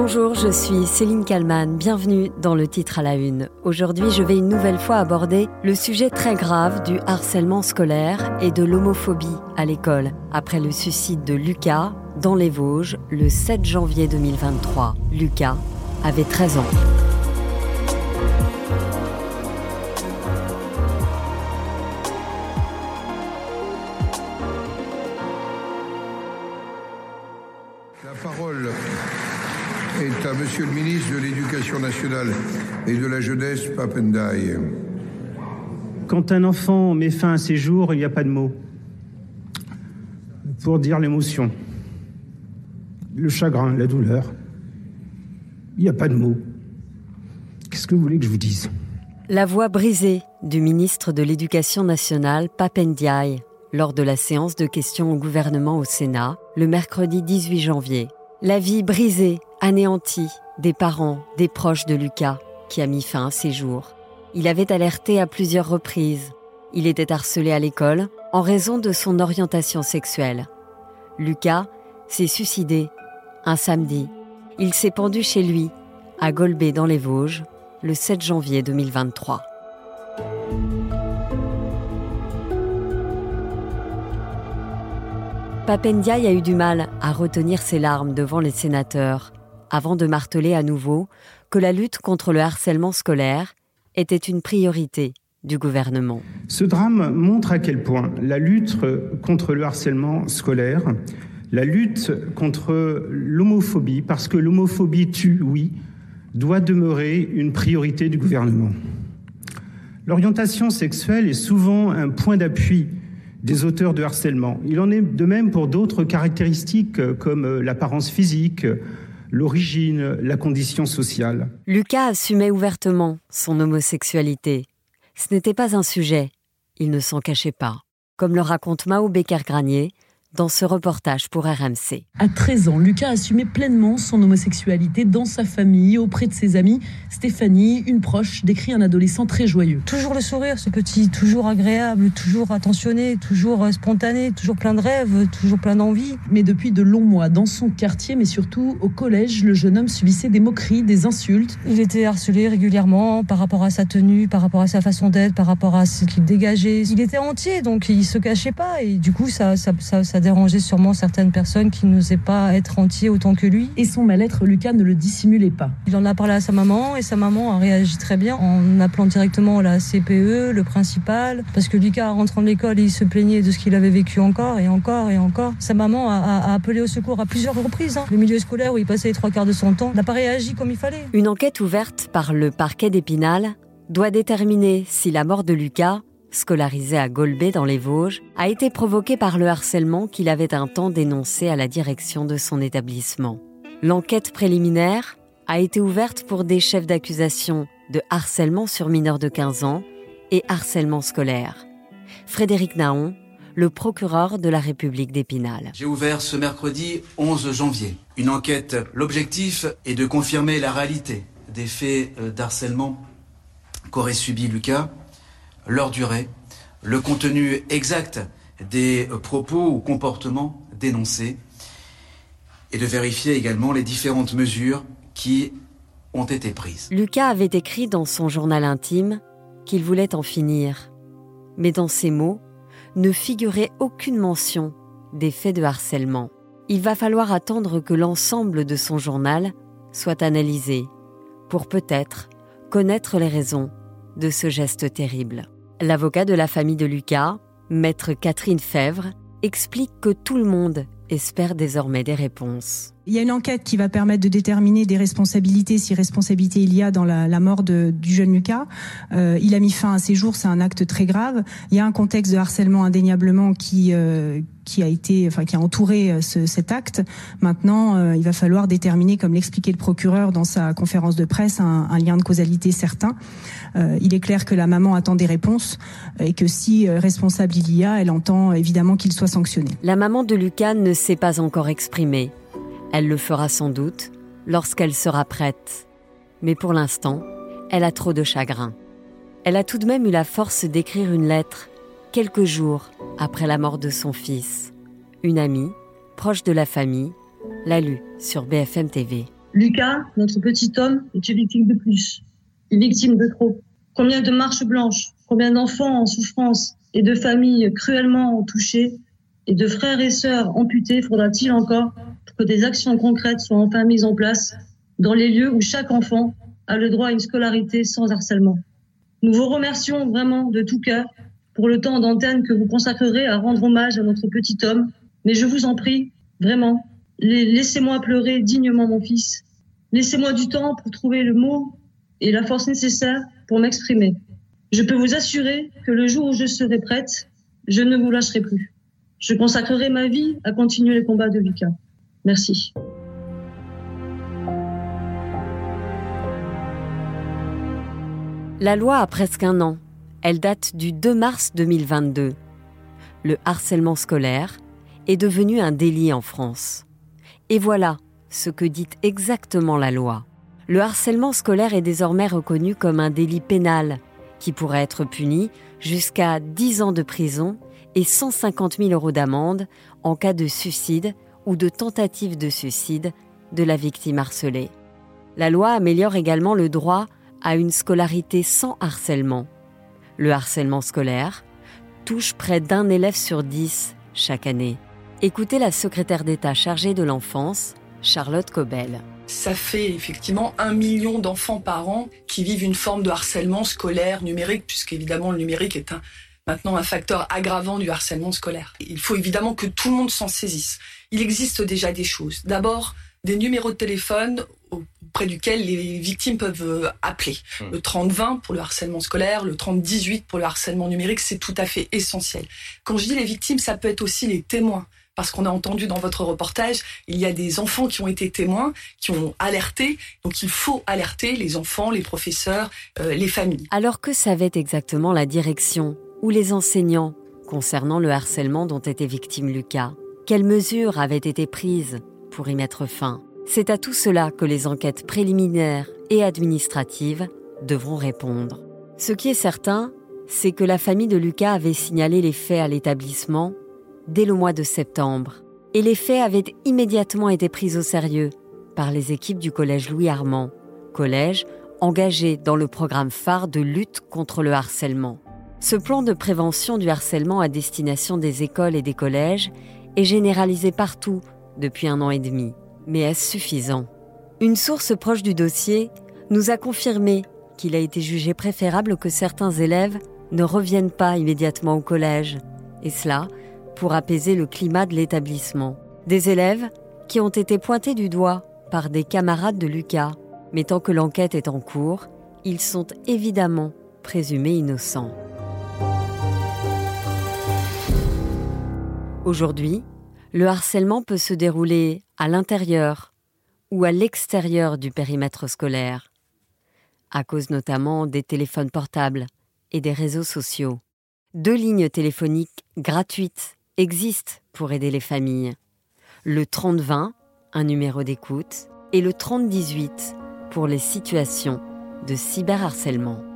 Bonjour, je suis Céline Kalman. Bienvenue dans le titre à la une. Aujourd'hui, je vais une nouvelle fois aborder le sujet très grave du harcèlement scolaire et de l'homophobie à l'école, après le suicide de Lucas dans les Vosges le 7 janvier 2023. Lucas avait 13 ans. Monsieur le ministre de l'Éducation nationale et de la jeunesse, Papendaï. Quand un enfant met fin à ses jours, il n'y a pas de mots pour dire l'émotion, le chagrin, la douleur. Il n'y a pas de mots. Qu'est-ce que vous voulez que je vous dise? La voix brisée du ministre de l'Éducation nationale, Papendiaï, lors de la séance de questions au gouvernement au Sénat, le mercredi 18 janvier. La vie brisée, anéantie des parents, des proches de Lucas, qui a mis fin à ses jours. Il avait alerté à plusieurs reprises. Il était harcelé à l'école en raison de son orientation sexuelle. Lucas s'est suicidé un samedi. Il s'est pendu chez lui, à Golbet dans les Vosges, le 7 janvier 2023. Papendiaï a eu du mal à retenir ses larmes devant les sénateurs, avant de marteler à nouveau que la lutte contre le harcèlement scolaire était une priorité du gouvernement. Ce drame montre à quel point la lutte contre le harcèlement scolaire, la lutte contre l'homophobie, parce que l'homophobie tue, oui, doit demeurer une priorité du gouvernement. L'orientation sexuelle est souvent un point d'appui des auteurs de harcèlement. Il en est de même pour d'autres caractéristiques comme l'apparence physique, l'origine, la condition sociale. Lucas assumait ouvertement son homosexualité. Ce n'était pas un sujet, il ne s'en cachait pas, comme le raconte Mao Becker-Granier dans ce reportage pour RMC. À 13 ans, Lucas assumait pleinement son homosexualité dans sa famille, auprès de ses amis. Stéphanie, une proche, décrit un adolescent très joyeux. Toujours le sourire, ce petit, toujours agréable, toujours attentionné, toujours spontané, toujours plein de rêves, toujours plein d'envie. Mais depuis de longs mois, dans son quartier, mais surtout au collège, le jeune homme subissait des moqueries, des insultes. Il était harcelé régulièrement par rapport à sa tenue, par rapport à sa façon d'être, par rapport à ce qu'il dégageait. Il était entier, donc il se cachait pas. Et du coup, ça, ça, ça, ça dérangeait sûrement certaines personnes qui n'osaient pas être entiers autant que lui. Et son mal-être, Lucas ne le dissimulait pas. Il en a parlé à sa maman et sa maman a réagi très bien en appelant directement la CPE, le principal, parce que Lucas, rentrant de l'école, il se plaignait de ce qu'il avait vécu encore et encore et encore. Sa maman a, a, a appelé au secours à plusieurs reprises. Hein. Le milieu scolaire où il passait les trois quarts de son temps n'a pas réagi comme il fallait. Une enquête ouverte par le parquet d'Épinal doit déterminer si la mort de Lucas scolarisé à Golbet dans les Vosges, a été provoqué par le harcèlement qu'il avait un temps dénoncé à la direction de son établissement. L'enquête préliminaire a été ouverte pour des chefs d'accusation de harcèlement sur mineurs de 15 ans et harcèlement scolaire. Frédéric Naon, le procureur de la République d'Épinal. J'ai ouvert ce mercredi 11 janvier une enquête. L'objectif est de confirmer la réalité des faits d'harcèlement qu'aurait subi Lucas leur durée, le contenu exact des propos ou comportements dénoncés et de vérifier également les différentes mesures qui ont été prises. Lucas avait écrit dans son journal intime qu'il voulait en finir, mais dans ces mots ne figurait aucune mention des faits de harcèlement. Il va falloir attendre que l'ensemble de son journal soit analysé pour peut-être connaître les raisons de ce geste terrible. L'avocat de la famille de Lucas, maître Catherine Fèvre, explique que tout le monde espère désormais des réponses. Il y a une enquête qui va permettre de déterminer des responsabilités, si responsabilité il y a dans la, mort de, du jeune Lucas. Euh, il a mis fin à ses jours, c'est un acte très grave. Il y a un contexte de harcèlement indéniablement qui euh, qui a été, enfin qui a entouré ce, cet acte. Maintenant, euh, il va falloir déterminer, comme l'expliquait le procureur dans sa conférence de presse, un, un lien de causalité certain. Euh, il est clair que la maman attend des réponses et que si responsable il y a, elle entend évidemment qu'il soit sanctionné. La maman de Lucas ne s'est pas encore exprimée. Elle le fera sans doute lorsqu'elle sera prête. Mais pour l'instant, elle a trop de chagrin. Elle a tout de même eu la force d'écrire une lettre quelques jours après la mort de son fils. Une amie, proche de la famille, l'a lu sur BFM TV. Lucas, notre petit homme, est une victime de plus, une victime de trop. Combien de marches blanches, combien d'enfants en souffrance et de familles cruellement touchées et de frères et sœurs amputés faudra-t-il encore que des actions concrètes soient enfin mises en place dans les lieux où chaque enfant a le droit à une scolarité sans harcèlement. Nous vous remercions vraiment de tout cœur pour le temps d'antenne que vous consacrerez à rendre hommage à notre petit homme, mais je vous en prie, vraiment, laissez-moi pleurer dignement mon fils. Laissez-moi du temps pour trouver le mot et la force nécessaire pour m'exprimer. Je peux vous assurer que le jour où je serai prête, je ne vous lâcherai plus. Je consacrerai ma vie à continuer les combats de Lucas. Merci. La loi a presque un an. Elle date du 2 mars 2022. Le harcèlement scolaire est devenu un délit en France. Et voilà ce que dit exactement la loi. Le harcèlement scolaire est désormais reconnu comme un délit pénal qui pourrait être puni jusqu'à 10 ans de prison et 150 000 euros d'amende en cas de suicide ou de tentative de suicide de la victime harcelée. La loi améliore également le droit à une scolarité sans harcèlement. Le harcèlement scolaire touche près d'un élève sur dix chaque année. Écoutez la secrétaire d'État chargée de l'enfance, Charlotte Cobel. Ça fait effectivement un million d'enfants par an qui vivent une forme de harcèlement scolaire numérique, puisqu'évidemment le numérique est un, maintenant un facteur aggravant du harcèlement scolaire. Il faut évidemment que tout le monde s'en saisisse. Il existe déjà des choses. D'abord, des numéros de téléphone auprès duquel les victimes peuvent euh, appeler. Hmm. Le 30-20 pour le harcèlement scolaire, le 30-18 pour le harcèlement numérique, c'est tout à fait essentiel. Quand je dis les victimes, ça peut être aussi les témoins parce qu'on a entendu dans votre reportage, il y a des enfants qui ont été témoins, qui ont alerté. Donc il faut alerter les enfants, les professeurs, euh, les familles. Alors que savait exactement la direction? Ou les enseignants concernant le harcèlement dont était victime Lucas Quelles mesures avaient été prises pour y mettre fin? C'est à tout cela que les enquêtes préliminaires et administratives devront répondre. Ce qui est certain, c'est que la famille de Lucas avait signalé les faits à l'établissement dès le mois de septembre, et les faits avaient immédiatement été pris au sérieux par les équipes du collège Louis Armand, collège engagé dans le programme phare de lutte contre le harcèlement. Ce plan de prévention du harcèlement à destination des écoles et des collèges est généralisé partout depuis un an et demi. Mais est-ce suffisant Une source proche du dossier nous a confirmé qu'il a été jugé préférable que certains élèves ne reviennent pas immédiatement au collège, et cela pour apaiser le climat de l'établissement. Des élèves qui ont été pointés du doigt par des camarades de Lucas, mais tant que l'enquête est en cours, ils sont évidemment présumés innocents. Aujourd'hui, le harcèlement peut se dérouler à l'intérieur ou à l'extérieur du périmètre scolaire, à cause notamment des téléphones portables et des réseaux sociaux. Deux lignes téléphoniques gratuites existe pour aider les familles. Le 3020, un numéro d'écoute, et le 3018 pour les situations de cyberharcèlement.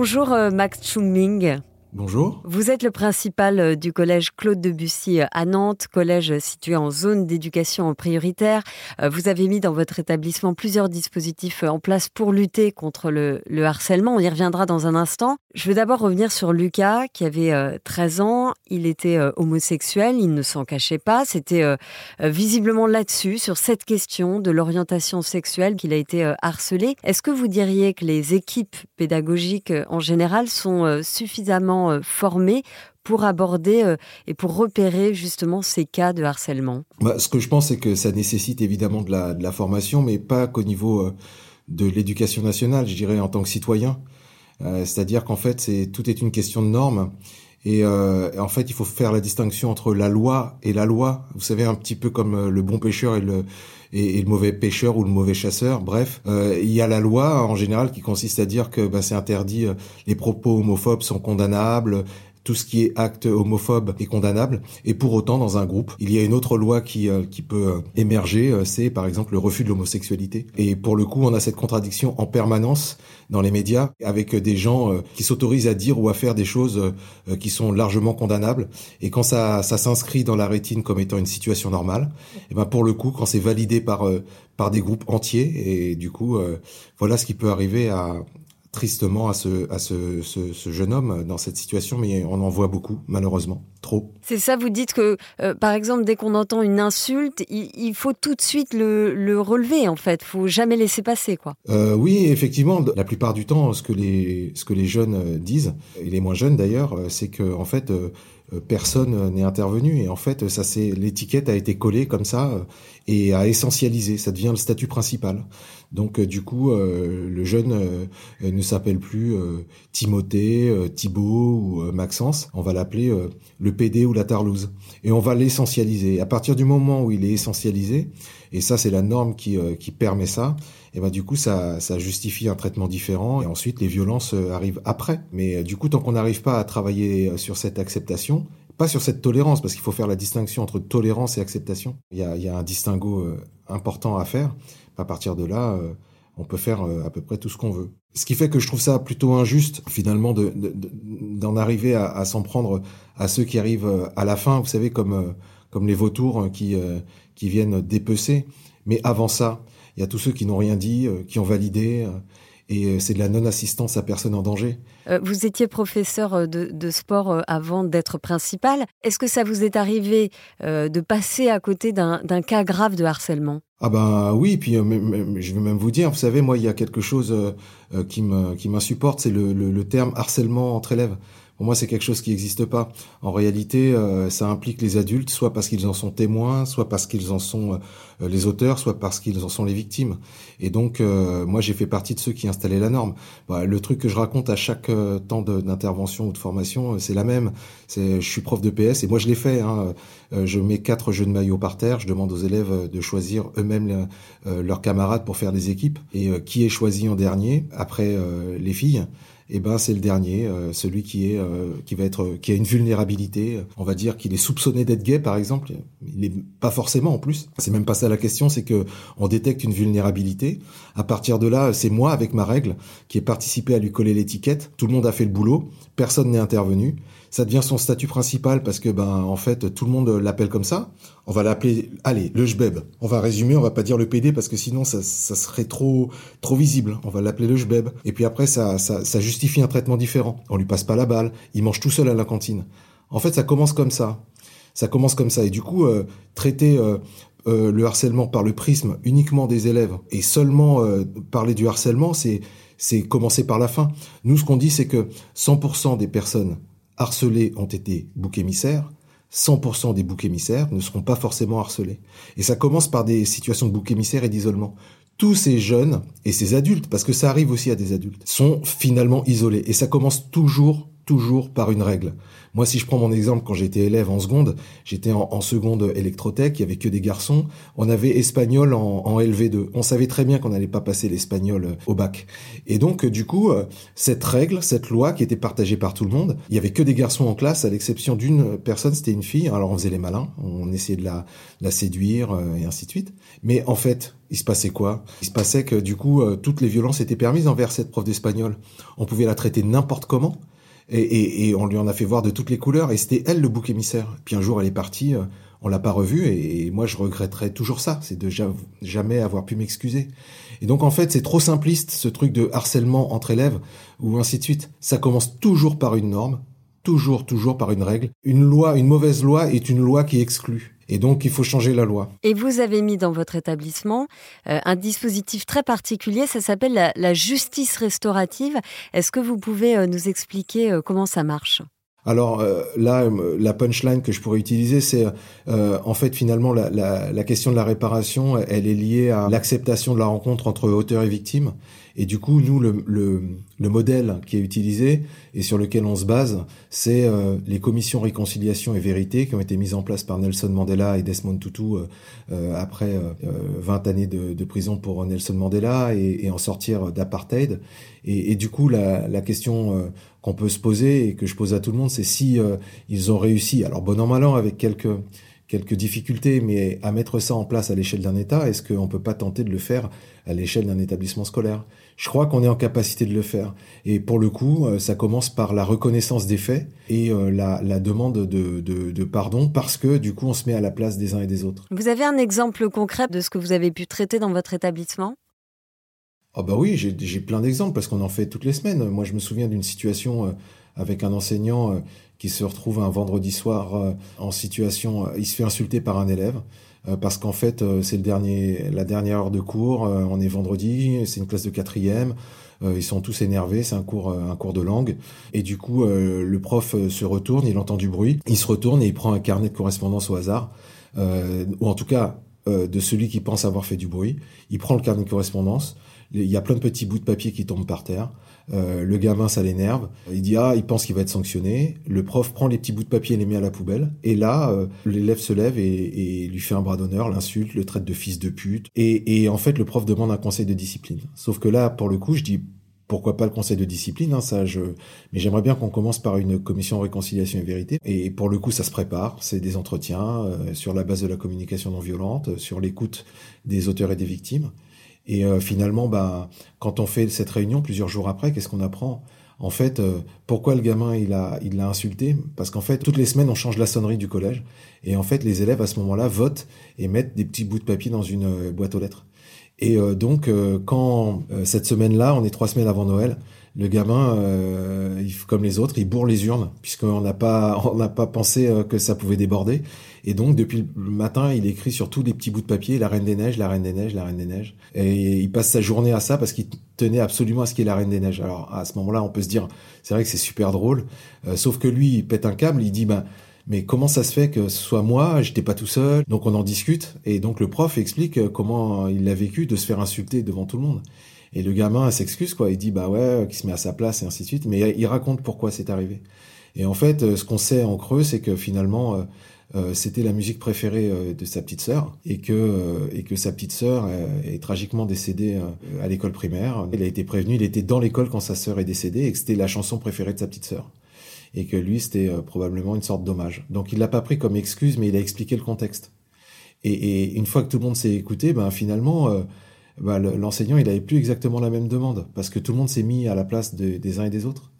Bonjour euh, Max Chungming. Bonjour. Vous êtes le principal euh, du collège Claude Debussy euh, à Nantes, collège situé en zone d'éducation prioritaire. Euh, vous avez mis dans votre établissement plusieurs dispositifs en place pour lutter contre le, harcèlement. On y reviendra dans un instant. Je veux d'abord revenir sur Lucas, qui avait 13 ans. Il était homosexuel, il ne s'en cachait pas. C'était visiblement là-dessus, sur cette question de l'orientation sexuelle, qu'il a été harcelé. Est-ce que vous diriez que les équipes pédagogiques en général sont suffisamment euh, formés pour aborder euh, et pour repérer justement ces cas de harcèlement bah, Ce que je pense, c'est que ça nécessite évidemment de la, formation, mais pas qu'au niveau euh, de l'éducation nationale, je dirais en tant que citoyen. C'est-à-dire qu'en fait, tout est une question de normes. Et en fait, il faut faire la distinction entre la loi et la loi. Vous savez, un petit peu comme le bon pêcheur et le, et, le mauvais pêcheur ou le mauvais chasseur. Bref, euh, il y a la loi en général qui consiste à dire que bah, c'est interdit, euh, les propos homophobes sont condamnables, tout ce qui est acte homophobe est condamnable. Et pour autant, dans un groupe, il y a une autre loi qui, euh, qui peut euh, émerger, euh, c'est par exemple le refus de l'homosexualité. Et pour le coup, on a cette contradiction en permanence dans les médias avec des gens qui s'autorisent à dire ou à faire des choses qui sont largement condamnables. Et quand ça, ça s'inscrit dans la rétine comme étant une situation normale, et eh ben pour le coup, quand c'est validé par par des groupes entiers, et du coup, voilà ce qui peut arriver à, tristement à ce, à ce, ce, jeune homme dans cette situation, mais on en voit beaucoup, malheureusement, trop. C'est ça, vous dites que, euh, par exemple, dès qu'on entend une insulte, il, faut tout de suite le, le, relever, en fait. faut jamais laisser passer, quoi. Euh, oui, effectivement, la plupart du temps, ce que les, ce que les jeunes euh, disent, et les moins jeunes d'ailleurs, c'est que, en fait, personne n'est intervenu et en fait ça c'est l'étiquette a été collée comme ça et a essentialisé ça devient le statut principal donc euh, du coup, euh, le jeune euh, ne s'appelle plus Timothée, Thibault ou Maxence. On va l'appeler le PD ou la Tarlouse. Et on va l'essentialiser. À partir du moment où il est essentialisé, et ça c'est la norme qui, qui permet ça, et ben du coup ça, ça justifie un traitement différent. Et ensuite les violences arrivent après. Mais du coup, tant qu'on n'arrive pas à travailler sur cette acceptation, pas sur cette tolérance, parce qu'il faut faire la distinction entre tolérance et acceptation. Il y a, il y a un distinguo important à faire à partir de là, euh, on peut faire euh, à peu près tout ce qu'on veut. Ce qui fait que je trouve ça plutôt injuste, finalement, d'en arriver à, s'en prendre à ceux qui arrivent euh, à la fin, vous savez, comme, les vautours qui, qui viennent dépecer. Mais avant ça, il y a tous ceux qui n'ont rien dit, qui ont validé, et c'est de la non-assistance à personne en danger. Vous étiez professeur de, sport avant d'être principal. Est-ce que ça vous est arrivé de passer à côté d'un cas grave de harcèlement? Ah ben oui, puis euh, je vais même vous dire, vous savez, moi il y a quelque chose euh, euh, qui me qui m'insupporte, c'est le, le, terme harcèlement entre élèves. Pour moi, c'est quelque chose qui n'existe pas. En réalité, euh, ça implique les adultes, soit parce qu'ils en sont témoins, soit parce qu'ils en sont euh, les auteurs, soit parce qu'ils en sont les victimes. Et donc, euh, moi, j'ai fait partie de ceux qui installaient la norme. Bah, le truc que je raconte à chaque temps d'intervention ou de formation, c'est la même. C'est, je suis prof de PS et moi, je l'ai fait. Hein. je mets quatre jeux de maillot par terre. Je demande aux élèves de choisir eux-mêmes leurs camarades pour faire des équipes. Et qui est choisi en dernier après les filles? Eh ben c'est le dernier, euh, celui qui est euh, qui va être qui a une vulnérabilité. On va dire qu'il est soupçonné d'être gay, par exemple. Il n'est pas forcément en plus. C'est même pas ça la question, c'est que on détecte une vulnérabilité. À partir de là, c'est moi avec ma règle qui ai participé à lui coller l'étiquette. Tout le monde a fait le boulot, personne n'est intervenu ça devient son statut principal parce que ben en fait tout le monde l'appelle comme ça. On va l'appeler allez le jbeb. On va résumer, on va pas dire le PD parce que sinon ça, ça serait trop trop visible. On va l'appeler le jbeb. Et puis après ça, ça, ça justifie un traitement différent. On lui passe pas la balle, il mange tout seul à la cantine. En fait ça commence comme ça. Ça commence comme ça et du coup euh, traiter euh, euh, le harcèlement par le prisme uniquement des élèves et seulement parler du harcèlement, c'est c'est commencer par la fin. Nous, ce qu'on dit, c'est que 100% des personnes harcelés ont été boucs émissaires, 100% des boucs émissaires ne seront pas forcément harcelés. Et ça commence par des situations de boucs émissaires et d'isolement. Tous ces jeunes et ces adultes, parce que ça arrive aussi à des adultes, sont finalement isolés. Et ça commence toujours toujours par une règle. Moi, si je prends mon exemple, quand j'étais élève en seconde, j'étais en, seconde électrotech, il y avait que des garçons. On avait espagnol en, LV2. On savait très bien qu'on n'allait pas passer l'espagnol euh, au bac. Et donc, euh, du coup, euh, cette règle, cette loi qui était partagée par tout le monde, il y avait que des garçons en classe, à l'exception d'une personne, c'était une fille. Alors, on faisait les malins, on essayait de la, la séduire et ainsi de suite. Mais en fait, il se passait quoi? Il se passait que du coup, toutes les violences étaient permises envers cette prof d'espagnol. On pouvait la traiter n'importe comment. Et, et, on lui en a fait voir de toutes les couleurs, et c'était elle le bouc émissaire. Puis un jour, elle est partie, euh, on l'a pas revue, et, moi je regretterais toujours ça, c'est de jamais avoir pu m'excuser. Et donc en fait, c'est trop simpliste ce truc de harcèlement entre élèves, ou ainsi de suite. Ça commence toujours par une norme, toujours, toujours par une règle. Une loi, une mauvaise loi est une loi qui exclut. Et donc, il faut changer la loi. Et vous avez mis dans votre établissement euh, un dispositif très particulier, ça s'appelle la, justice restaurative. Est-ce que vous pouvez euh, nous expliquer euh, comment ça marche? Alors là, la punchline que je pourrais utiliser, c'est en fait finalement la, question de la réparation, elle est liée à l'acceptation de la rencontre entre auteur et victime. Et du coup, nous, le, le, le, modèle qui est utilisé et sur lequel on se base, c'est euh, les commissions réconciliation et vérité qui ont été mises en place par Nelson Mandela et Desmond Tutu euh, euh après 20 années de, de, prison pour Nelson Mandela et, et en sortir d'apartheid. Et, et, du coup, la, la question qu'on peut se poser et que je pose à tout le monde, c'est si ils ont réussi, alors bon an mal an avec quelques quelques difficultés, mais à mettre ça en place à l'échelle d'un État, est-ce qu'on ne peut pas tenter de le faire à l'échelle d'un établissement scolaire? Je crois qu'on est en capacité de le faire. Et pour le coup, euh, ça commence par la reconnaissance des faits et euh, la, la demande de, de, de, pardon, parce que du coup, on se met à la place des uns et des autres. Vous avez un exemple concret de ce que vous avez pu traiter dans votre établissement? Ah oh bah oui, j'ai plein d'exemples parce qu'on en fait toutes les semaines. Moi, je me souviens d'une situation euh, avec un enseignant qui se retrouve un vendredi soir euh, en situation, euh, il se fait insulter par un élève euh, parce qu'en fait c'est le dernier, la dernière heure de cours, on est vendredi, c'est une classe de quatrième, ils sont tous énervés, c'est un cours, un cours de langue, et du coup le prof se retourne, il entend du bruit, il se retourne et il prend un carnet de correspondance au hasard, ou en tout cas de celui qui pense avoir fait du bruit, il prend le carnet de correspondance, il y a plein de petits bouts de papier qui tombent par terre. Euh, le gamin, ça l'énerve. Il dit ah, il pense qu'il va être sanctionné. Le prof prend les petits bouts de papier et les met à la poubelle. Et là, euh, l'élève se lève et, lui fait un bras d'honneur, l'insulte, le traite de fils de pute. Et, et, en fait, le prof demande un conseil de discipline. Sauf que là, pour le coup, je dis pourquoi pas le conseil de discipline, hein, ça je. Mais j'aimerais bien qu'on commence par une commission réconciliation et vérité. Et pour le coup, ça se prépare. C'est des entretiens euh, sur la base de la communication non violente, sur l'écoute des auteurs et des victimes. Et euh, finalement, bah, quand on fait cette réunion plusieurs jours après, qu'est-ce qu'on apprend? En fait, euh, pourquoi le gamin il a il l'a insulté? Parce qu'en fait, toutes les semaines, on change la sonnerie du collège, et en fait, les élèves à ce moment-là votent et mettent des petits bouts de papier dans une euh, boîte aux lettres. Et donc, quand cette semaine-là, on est trois semaines avant Noël, le gamin, euh, comme les autres, il bourre les urnes puisqu'on n'a pas, on n'a pas pensé euh, que ça pouvait déborder. Et donc depuis le matin, il écrit sur tous les petits bouts de papier la Reine des Neiges, la Reine des Neiges, la Reine des Neiges. Et il passe sa journée à ça parce qu'il tenait absolument à ce qu'il y ait la Reine des Neiges. Alors à ce moment-là, on peut se dire, c'est vrai que c'est super drôle. Euh, sauf que lui, il pète un câble, il dit, ben mais comment ça se fait que ce soit moi, j'étais pas tout seul? Donc on en discute et donc le prof explique euh, comment il a vécu de se faire insulter devant tout le monde. Et le gamin s'excuse, quoi. Il dit, bah ouais, qu'il se met à sa place et ainsi de suite. Mais il raconte pourquoi c'est arrivé. Et en fait, euh, ce qu'on sait en creux, c'est que finalement, euh, euh, c'était la musique préférée de sa petite sœur et que et que sa petite sœur est tragiquement décédée à l'école primaire. Il a été prévenu, il était dans l'école quand sa sœur est décédée et que c'était la chanson préférée de sa petite sœur et que lui c'était probablement une sorte d'hommage. Donc il l'a pas pris comme excuse, mais il a expliqué le contexte. Et, et une fois que tout le monde s'est écouté, ben finalement bah, l'enseignant, il n'avait plus exactement la même demande, parce que tout le monde s'est mis à la place des uns et des autres.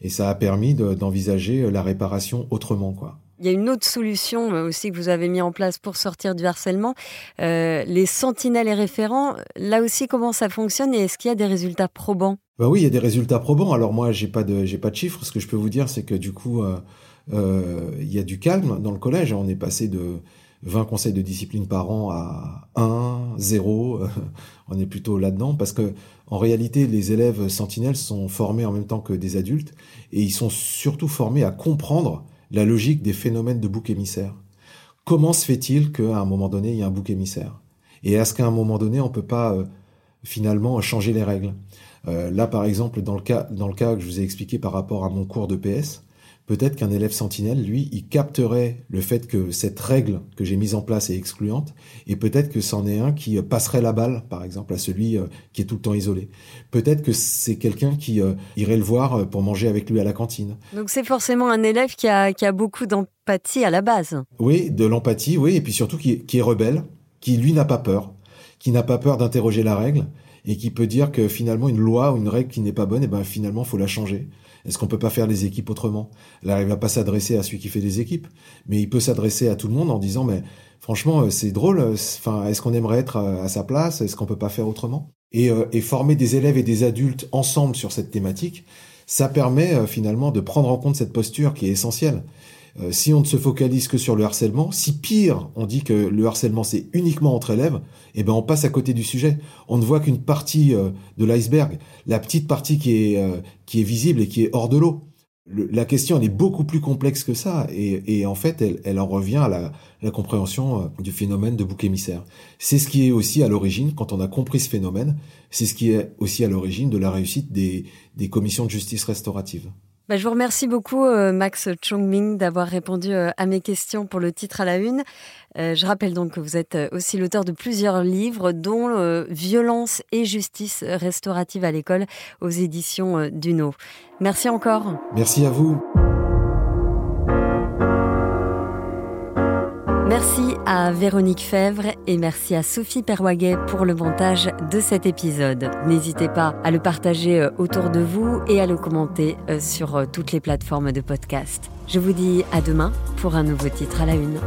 Et ça a permis d'envisager euh, la réparation autrement, quoi. Il y a une autre solution euh, aussi que vous avez mis en place pour sortir du harcèlement, euh, les sentinelles et référents. Là aussi, comment ça fonctionne et est-ce qu'il y a des résultats probants? Bah oui, il y a des résultats probants. Alors moi, j'ai pas de j'ai pas de chiffres. Ce que je peux vous dire, c'est que du coup, euh, il y a du calme dans le collège. On est passé de 20 conseils de discipline par an à 1, 0, on est plutôt là-dedans parce que en réalité les élèves sentinelles sont formés en même temps que des adultes et ils sont surtout formés à comprendre la logique des phénomènes de bouc émissaire. Comment se fait-il qu'à un moment donné il y a un bouc émissaire? Et est-ce qu'à un moment donné on peut pas euh, finalement changer les règles? Euh, Là par exemple dans le cas dans le cas que je vous ai expliqué par rapport à mon cours de PS, peut-être qu'un élève sentinelle, lui, il capterait le fait que cette règle que j'ai mise en place est excluante, et peut-être que c'en est un qui passerait la balle, par exemple, à celui euh, qui est tout le temps isolé. Peut-être que c'est quelqu'un qui euh, irait le voir euh, pour manger avec lui à la cantine. Donc c'est forcément un élève qui a, qui a beaucoup d'empathie à la base. Oui, de l'empathie, oui, et puis surtout qui, qui est rebelle, qui lui n'a pas peur, qui n'a pas peur d'interroger la règle, et qui peut dire que finalement une loi ou une règle qui n'est pas bonne, et eh ben finalement faut la changer. Est-ce qu'on peut pas faire les équipes autrement? Là, il va pas s'adresser à celui qui fait les équipes, mais il peut s'adresser à tout le monde en disant mais franchement euh, c'est drôle. Euh, enfin, est-ce qu'on aimerait être à sa place? Est-ce qu'on peut pas faire autrement? Euh, et, former des élèves et des adultes ensemble sur cette thématique, ça permet finalement de prendre en compte cette posture qui est essentielle. Euh, si on ne se focalise que sur le harcèlement, si pire, on dit que le harcèlement c'est uniquement entre élèves, eh ben on passe à côté du sujet. On ne voit qu'une partie euh, de l'iceberg, la petite partie qui est euh, qui est visible et qui est hors de l'eau. la question elle est beaucoup plus complexe que ça et, en fait elle, elle, en revient à la, la, compréhension euh, du phénomène de bouc émissaire. C'est ce qui est aussi à l'origine, quand on a compris ce phénomène, c'est ce qui est aussi à l'origine de la réussite des, des commissions de justice restaurative. Bah, je vous remercie beaucoup, euh, Max Chongming, d'avoir répondu euh, à mes questions pour le titre à la une. Euh, je rappelle donc que vous êtes aussi l'auteur de plusieurs livres, dont Violence et justice restaurative à l'école aux éditions Duno. Merci encore. Merci à vous. Merci à Véronique Fèvre et merci à Sophie Perwaguet pour le montage de cet épisode. N'hésitez pas à le partager euh, autour de vous et à le commenter euh, sur euh, toutes les plateformes de podcast. Je vous dis à demain pour un nouveau titre à la une.